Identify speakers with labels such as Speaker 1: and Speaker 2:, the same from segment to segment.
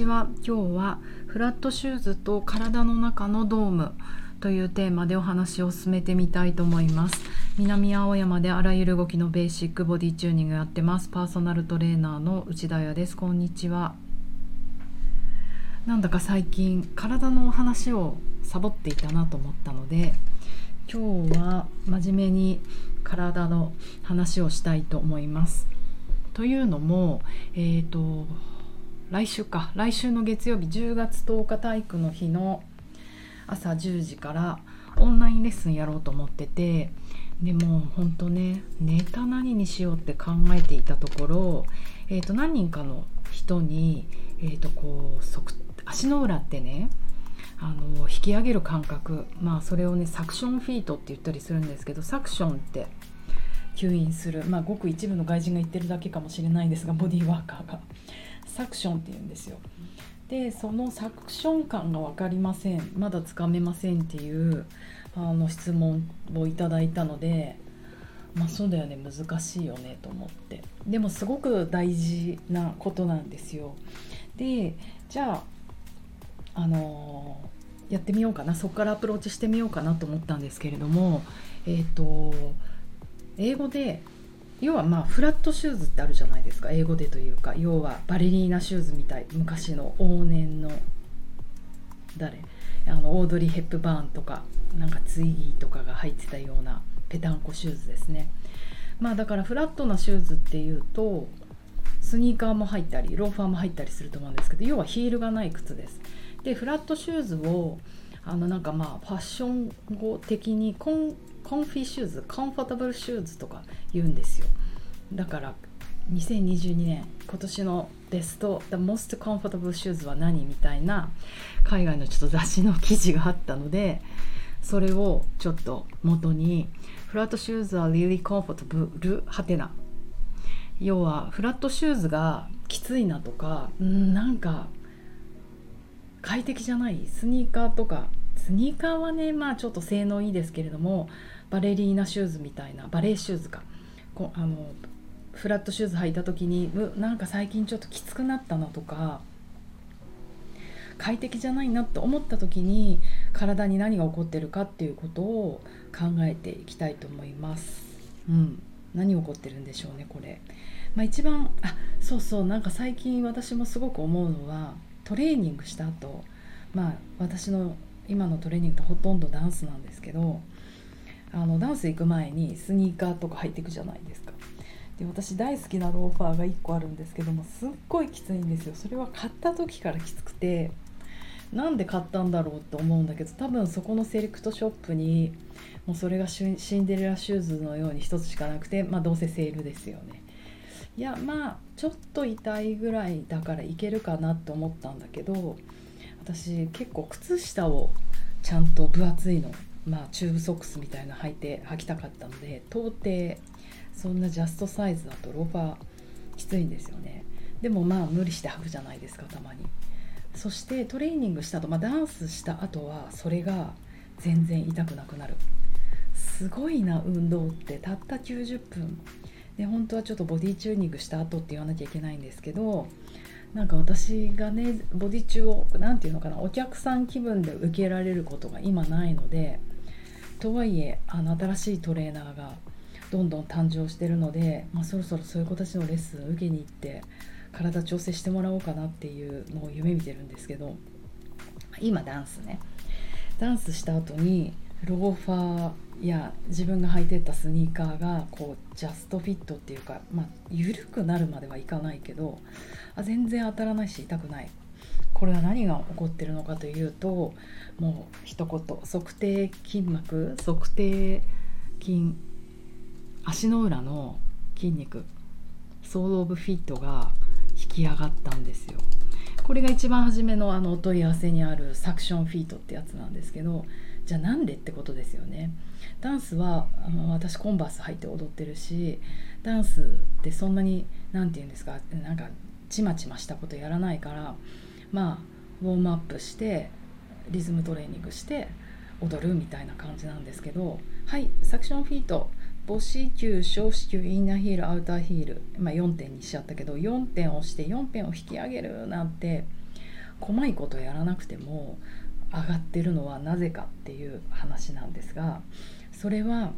Speaker 1: ちは今日はフラットシューズと体の中のドームというテーマでお話を進めてみたいと思います。南青山であらゆる動きのベーシックボディチューニングやってます。パーソナルトレーナーの内田彩です。こんにちは。なんだか最近体のお話をサボっていたなと思ったので今日は真面目に体の話をしたいと思います。というのもえっ、ー、と来週か。来週の月曜日10月10日体育の日の朝10時からオンラインレッスンやろうと思ってて。でも本当ねネタ何にしようって考えていたところ、えー、と何人かの人に、えー、とこう足の裏ってねあの引き上げる感覚。まあそれをねサクションフィートって言ったりするんですけどサクションって吸引する。まあごく一部の外人が言ってるだけかもしれないんですがボディーワーカーが。サクションって言うんですよ。でそのサクション感が分かりませんまだつかめませんっていうあの質問をいただいたのでまあそうだよね難しいよねと思ってでもすごく大事なことなんですよ。でじゃああのー、やってみようかなそこからアプローチしてみようかなと思ったんですけれどもえっ、ー、と英語で要はまあフラットシューズってあるじゃないですか英語でというか要はバレリーナシューズみたい昔の往年の誰あのオードリー・ヘップバーンとかなんかツイギーとかが履いてたようなペタンコシューズですね。まあだからフラットなシューズっていうとスニーカーも入ったりローファーも入ったりすると思うんですけど要はヒールがない靴です。でフラットシューズをあのなんかまあファッション語的にコンコン comfy shoes comfortable shoes とか言うんですよ。だから2022年今年のベスト The Most Comfortable Shoes は何みたいな海外のちょっと雑誌の記事があったのでそれをちょっと元にフラットシューズは really comfortable はてな。要はフラットシューズがきついなとかんなんか快適じゃないスニーカーとかスニーカーはねまあちょっと性能いいですけれどもバレリーナシューズみたいなバレーシューズかこあのフラットシューズ履いた時にうなんか最近ちょっときつくなったなとか快適じゃないなって思った時に体に何が起こってるかっていうことを考えていきたいと思います。うん、何起こってるんでしょうねこれ。まあ、一番あそうそうなんか最近私もすごく思うのはトレーニングした後まあ私の今のトレーニングってほとんどダンスなんですけどあのダンス行く前にスニーカーとか履いていくじゃないですか。で私大好きなローファーが1個あるんですけどもすっごいきついんですよ。それは買った時からきつくてなんで買ったんだろうと思うんだけど多分そこのセレクトショップにもうそれがシンデレラシューズのように1つしかなくてまあどうせセールですよね。いやまあちょっと痛いぐらいだからいけるかなと思ったんだけど私結構靴下をちゃんと分厚いのまあ、チューブソックスみたいな履いて履きたかったので到底そんなジャストサイズだとローファーきついんですよね。でもまあ無理して履くじゃないですかたまに。そしてトレーニングした後、まあ、ダンスした後はそれが全然痛くなくなる。すごいな運動って。たった90分。で本当はちょっとボディチューニングした後って言わなきゃいけないんですけどなんか私がねボディチューを何て言うのかなお客さん気分で受けられることが今ないのでとはいえあの新しいトレーナーがどんどん誕生してるので、まあ、そろそろそういう子たちのレッスン受けに行って体調整してもらおうかなっていうのを夢見てるんですけど今ダンスね。ダンスした後にローファーいや自分が履いてったスニーカーがこうジャストフィットっていうか、まあ、緩くなるまではいかないけどあ全然当たらないし痛くない。これは何が起こってるのかというともう一言測定筋膜測定筋足の裏の筋肉ソール・オブ・フィットが引き上がったんですよ。これが一番初めのあのお問い合わせにあるサクションフィートってやつなんですけどじゃあなんでってことですよね。ダンスはあの私コンバース履いて踊ってるしダンスってそんなに何て言うんですかなんかちまちましたことやらないからまあウォームアップしてリズムトレーニングして踊るみたいな感じなんですけどはいサクションフィート母子球小子球インナーヒールアウターヒール、まあ、4点にしちゃったけど4点押して4点を引き上げるなんて細いことやらなくても上がってるのはなぜかっていう話なんですがそれは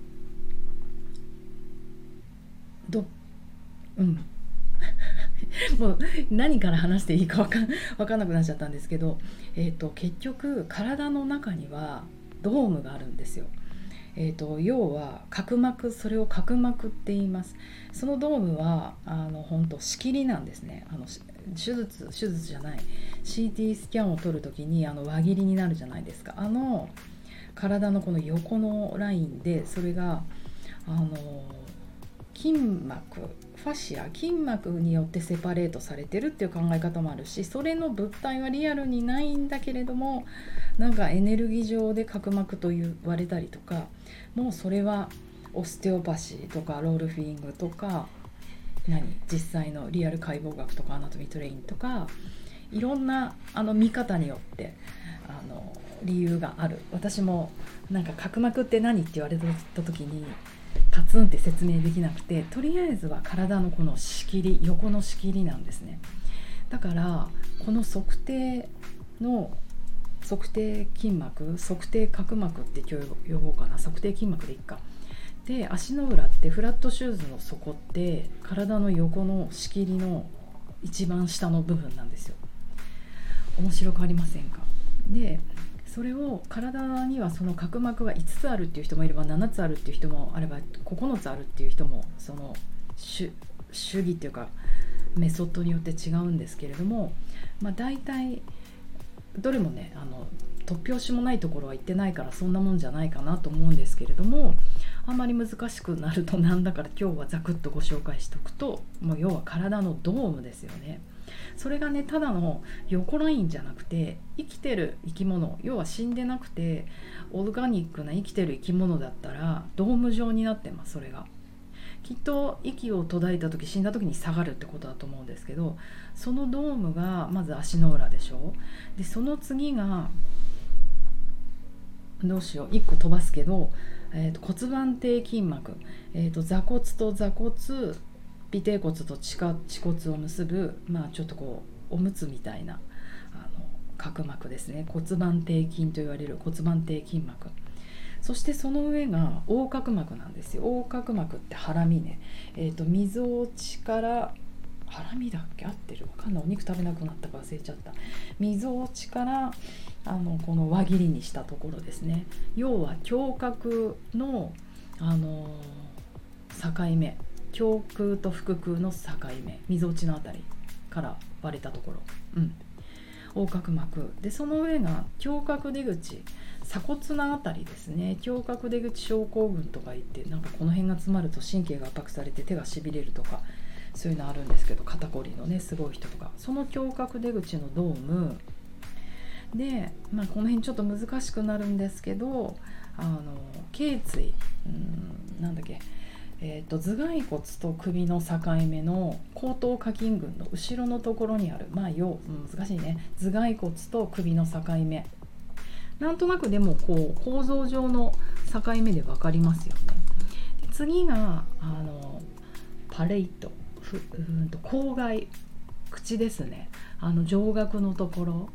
Speaker 1: どうん もう何から話していいか分かん分かんなくなっちゃったんですけど、えーと、結局体の中にはドームがあるんですよ。えーと、要は角膜それを角膜って言います。そのドームはあの本当仕切りなんですね。あの手術手術じゃない。CT スキャンを取る時にあの輪切りになるじゃないですか。あの体のこの横のラインでそれがあの筋膜ファシア筋膜によってセパレートされてるっていう考え方もあるしそれの物体はリアルにないんだけれどもなんかエネルギー上で隔膜と言われたりとかもうそれはオステオパシーとかロールフィングとか何実際のリアル解剖学とか Anatomy Train とかいろんなあの見方によってあの理由がある。私もなんか隔膜って何って言われた時にパツンって説明できなくてとりあえずは体のこの仕切り横の仕切りなんですね。だからこの測定の測定筋膜測定角膜って今日呼ぼうかな。測定筋膜でいっか。で足の裏ってフラットシューズの底って体の横の仕切りの一番下の部分なんですよ。面白くありませんか？でそれを体にはその角膜が5つあるっていう人もいれば7つあるっていう人もあれば9つあるっていう人もその主義っていうかメソッドによって違うんですけれども、まあ、大体どれもねあの突拍子もないところは行ってないからそんなもんじゃないかなと思うんですけれどもあんまり難しくなるとなんだから今日はザクッとご紹介しておくともう要は体のドームですよね。それがねただの横ラインじゃなくて生きてる生き物要は死んでなくてオルガニックな生きてる生き物だったらドーム状になってますそれが。きっと息を途絶えた時死んだ時に下がるってことだと思うんですけどそのドームがまず足の裏でしょでその次がどうしよう1個飛ばすけど、えーと、骨盤底筋膜、えーと座骨と座骨尾てい骨と恥骨を結ぶ、まあ、ちょっとこうおむつみたいなあの角膜ですね。骨盤底筋と言われる骨盤底筋膜。そしてその上が横隔膜なんですよ。横隔膜ってハラミね。えっ、ー、とみぞおちからハラミだっけ？合ってるわかんな？いお肉食べなくなったか忘れちゃった。みぞおちからあのこの輪切りにしたところですね。要は胸郭のあの境目。胸腔と腹腔の境目みぞおちの辺りから割れたところ、うん、横隔膜。でその上が胸郭出口鎖骨の辺りですね。胸郭出口症候群とか言ってなんかこの辺が詰まると神経が圧迫されて手がしびれるとかそういうのあるんですけど肩こりのねすごい人とか。その胸郭出口のドーム。で、まあ、この辺ちょっと難しくなるんですけどあの頸椎。うんなんだっけ。えーと、頭蓋骨と首の境目の後頭下筋群の後ろのところにある。まあよ難しいね。頭蓋骨と首の境目。なんとなくでもこう構造上の境目で分かりますよね。で次があのパレイト。ふうんと口外口ですね。あの上顎のところ。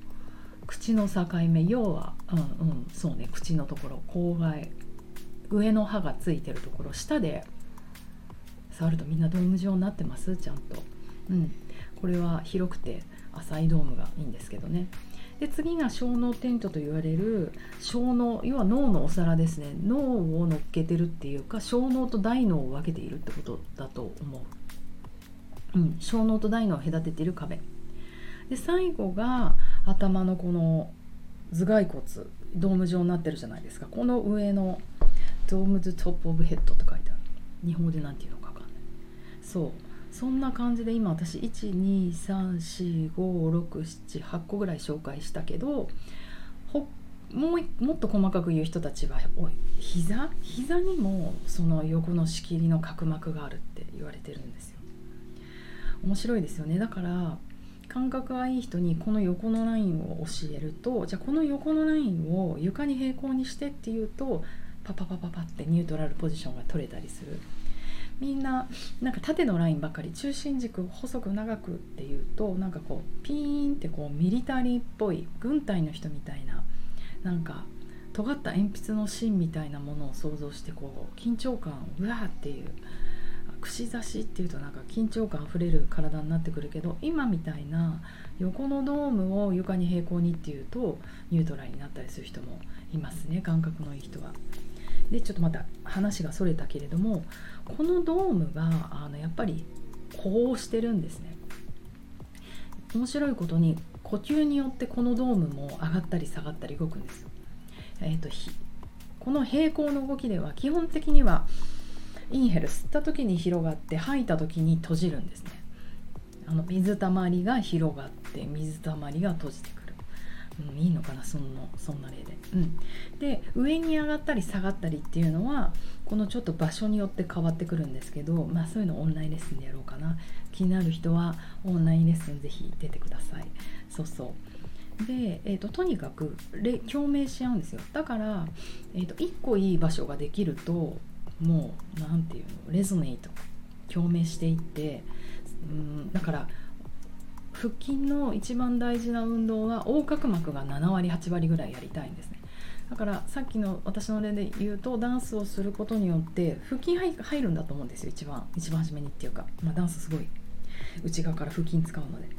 Speaker 1: 口の境目。要はうんうんそうね。口のところ。口外。上の歯がついてるところ。下で触るとみんなドーム状になってます？ちゃんと、うん、これは広くて浅いドームがいいんですけどね。で次が小脳テントと言われる小脳要は脳のお皿ですね。脳を乗っけてるっていうか小脳と大脳を分けているってことだと思う、うん、小脳と大脳を隔てている壁。で最後が頭のこの頭蓋骨。ドーム状になってるじゃないですか。この上のドームズトップオブヘッドって書いてある。日本語で何て言うの？そう。そんな感じで今私123、45678個ぐらい紹介したけどほもうもっと細かく言う人たちはおい。膝？膝にもその横の仕切りの角膜があるって言われてるんですよ。面白いですよね。だから感覚がいい人にこの横のラインを教えるとじゃあこの横のラインを床に平行にしてっていうとパパパパパってニュートラルポジションが取れたりする。みんななんか縦のラインばかり中心軸細く長くっていうとなんかこうピーンってこうミリタリーっぽい軍隊の人みたいななんか尖った鉛筆の芯みたいなものを想像してこう緊張感をうわーっていう串刺しっていうとなんか緊張感あふれる体になってくるけど今みたいな横のドームを床に平行にっていうとニュートラルになったりする人もいますね感覚のいい人は。でちょっとまた話がそれたけれどもこのドームがあのやっぱりこうしてるんですね。面白いことに呼吸によってこのドームも上がったり下がったり動くんですよ。えーと、この平行の動きでは基本的にはインヘル吸った時に広がって吐いた時に閉じるんですねあの水たまりが広がって水たまりが閉じて、うん、いいのかなそんなそんな例で、うん、で上に上がったり下がったりっていうのはこのちょっと場所によって変わってくるんですけどまあそういうのオンラインレッスンでやろうかな。気になる人はオンラインレッスンぜひ出てください。そうそう。で、えーと、とにかく共鳴し合うんですよ。だから、えーと、と1個いい場所ができるともう何て言うのレゾネイト。共鳴していってうんだから腹筋の一番大事な運動は横隔膜が7割8割ぐらいやりたいんですね。だからさっきの私の例で言うとダンスをすることによって腹筋入るんだと思うんですよ一番一番初めにっていうか、まあ、ダンスすごい内側から腹筋使うので。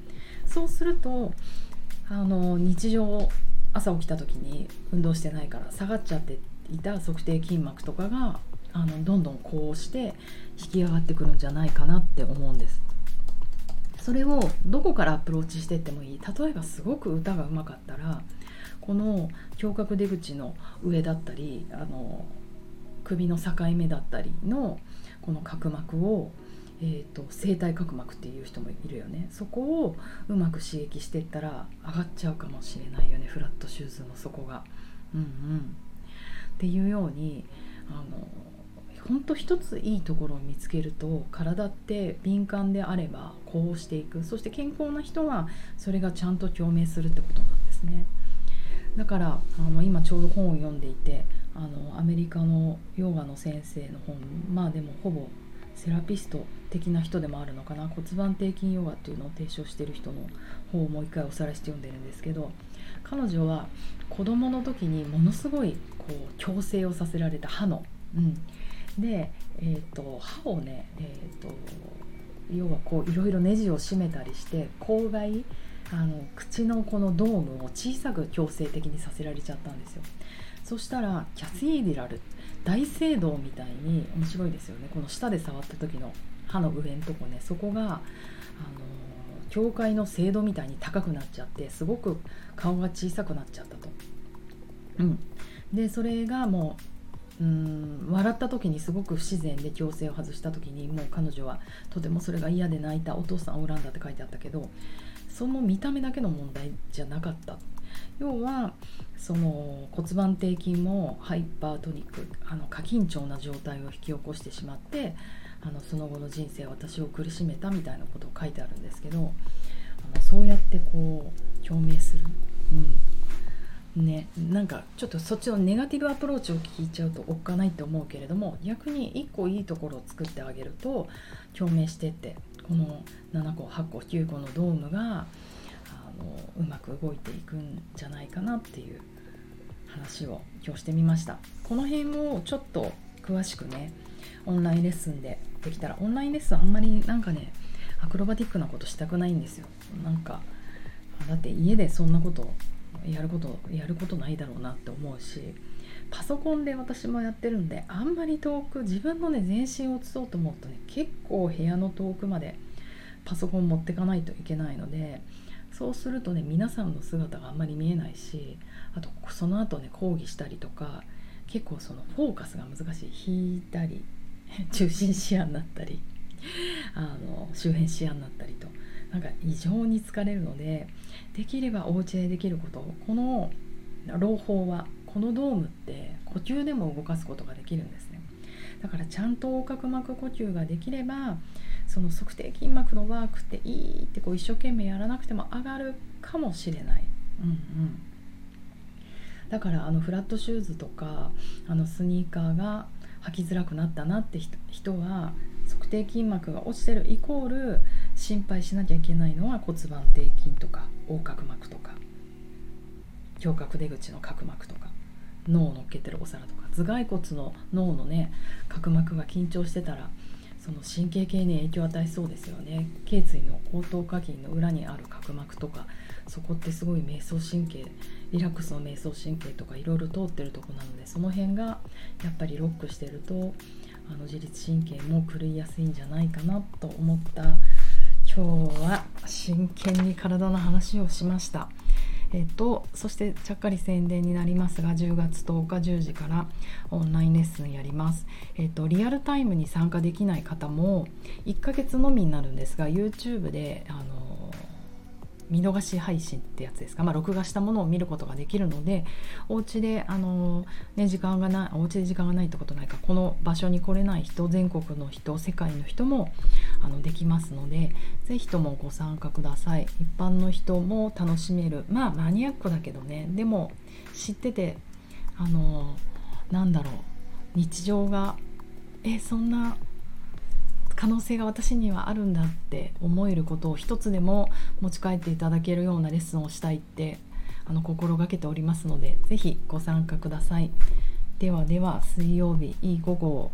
Speaker 1: そうするとあの日常朝起きた時に運動してないから下がっちゃっていた測定筋膜とかがあのどんどんこうして引き上がってくるんじゃないかなって思うんです。それをどこからアプローチしてってもいい。例えばすごく歌がうまかったらこの胸郭出口の上だったりあの首の境目だったりのこの角膜を、えーと、声帯角膜っていう人もいるよね。そこをうまく刺激していったら上がっちゃうかもしれないよね。フラットシューズの底が。うんうん、っていうようにあのほんと一ついいところを見つけると体って敏感であればこうしていく。そして健康な人はそれがちゃんと共鳴するってことなんですね。だからあの今ちょうど本を読んでいてあのアメリカのヨガの先生の本まあでもほぼセラピスト的な人でもあるのかな。骨盤底筋ヨガっていうのを提唱してる人の本をもう一回おさらいして読んでるんですけど彼女は子供の時にものすごいこう矯正をさせられた歯の、うん、で、えーと、歯をね、えーと、要はこういろいろネジを締めたりして口外あの口のこのドームを小さく強制的にさせられちゃったんですよ。そしたらキャスイーディラル大聖堂みたいに面白いですよね。この舌で触った時の歯の上のとこね。そこがあの教会の精度みたいに高くなっちゃってすごく顔が小さくなっちゃったと。うん、でそれがもううん笑った時にすごく不自然で矯正を外した時にもう彼女はとてもそれが嫌で泣いたお父さんを恨んだって書いてあったけどその見た目だけの問題じゃなかった。要はその骨盤底筋もハイパートニックあの過緊張な状態を引き起こしてしまってあのその後の人生私を苦しめたみたいなことを書いてあるんですけどあのそうやってこう共鳴する、うん、ねなんかちょっとそっちのネガティブアプローチを聞いちゃうとおっかないって思うけれども逆に1個いいところを作ってあげると共鳴してってこの7個8個9個のドームがあのうまく動いていくんじゃないかなっていう話を今日してみました。この辺をちょっと詳しくねオンラインレッスンでできたらオンラインレッスンあんまりなんかねアクロバティックなことしたくないんですよ。なんかだって家でそんなことやることやることないだろうなって思うしパソコンで私もやってるんであんまり遠く自分のね全身を映そうと思うとね結構部屋の遠くまでパソコン持ってかないといけないのでそうするとね皆さんの姿があんまり見えないしあとその後ね講義したりとか結構そのフォーカスが難しい。引いたり 中心視野になったりあの周辺視野になったりなんか異常に疲れるのでできればお家でできることこの朗報はこのドームって呼吸でも動かすことができるんですね。だからちゃんと横隔膜呼吸ができればその測定筋膜のワークっていいってこう一生懸命やらなくても上がるかもしれない、うんうん、だからあのフラットシューズとかあのスニーカーが履きづらくなったなって人は足底筋膜が落ちてるイコール心配しなきゃいけないのは骨盤底筋とか横隔膜とか胸郭出口の角膜とか脳を乗っけてるお皿とか頭蓋骨の脳のね角膜が緊張してたらその神経系に影響を与えそうですよね。頸椎の後頭下筋の裏にある角膜とかそこってすごい瞑想神経リラックスの瞑想神経とかいろいろ通ってるとこなのでその辺がやっぱりロックしてるとあの自律神経も狂いやすいんじゃないかなと思った今日は真剣に体の話をしました。えっと、そしてちゃっかり宣伝になりますが10月10日10時からオンラインレッスンやります、えっと、リアルタイムに参加できない方も1ヶ月のみになるんですが YouTube であの見逃し配信ってやつですか、まあ、録画したものを見ることができるのでお家であのね時間がないお家で時間がないってことないかこの場所に来れない人全国の人世界の人もあのできますので是非ともご参加ください。一般の人も楽しめる。まあマニアックだけどねでも知っててあのなんだろう日常がえそんな可能性が私にはあるんだって思えることを一つでも持ち帰っていただけるようなレッスンをしたいってあの心がけておりますので是非ご参加ください。ではでは水曜日いい午後